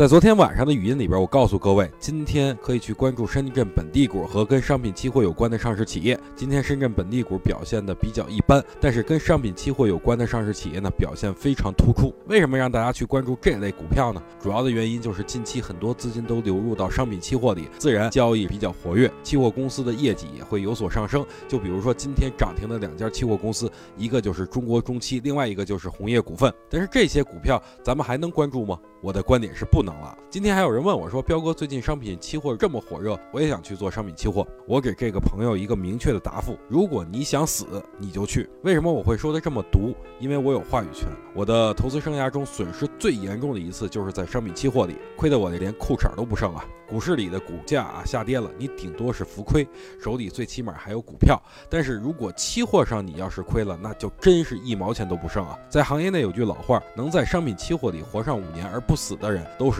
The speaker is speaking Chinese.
在昨天晚上的语音里边，我告诉各位，今天可以去关注深圳本地股和跟商品期货有关的上市企业。今天深圳本地股表现的比较一般，但是跟商品期货有关的上市企业呢，表现非常突出。为什么让大家去关注这类股票呢？主要的原因就是近期很多资金都流入到商品期货里，自然交易比较活跃，期货公司的业绩也会有所上升。就比如说今天涨停的两家期货公司，一个就是中国中期，另外一个就是红叶股份。但是这些股票咱们还能关注吗？我的观点是不能。了，今天还有人问我说：“彪哥，最近商品期货这么火热，我也想去做商品期货。”我给这个朋友一个明确的答复：如果你想死，你就去。为什么我会说的这么毒？因为我有话语权。我的投资生涯中损失最严重的一次，就是在商品期货里亏得我连裤衩都不剩啊！股市里的股价啊下跌了，你顶多是浮亏，手里最起码还有股票。但是如果期货上你要是亏了，那就真是一毛钱都不剩啊！在行业内有句老话，能在商品期货里活上五年而不死的人，都是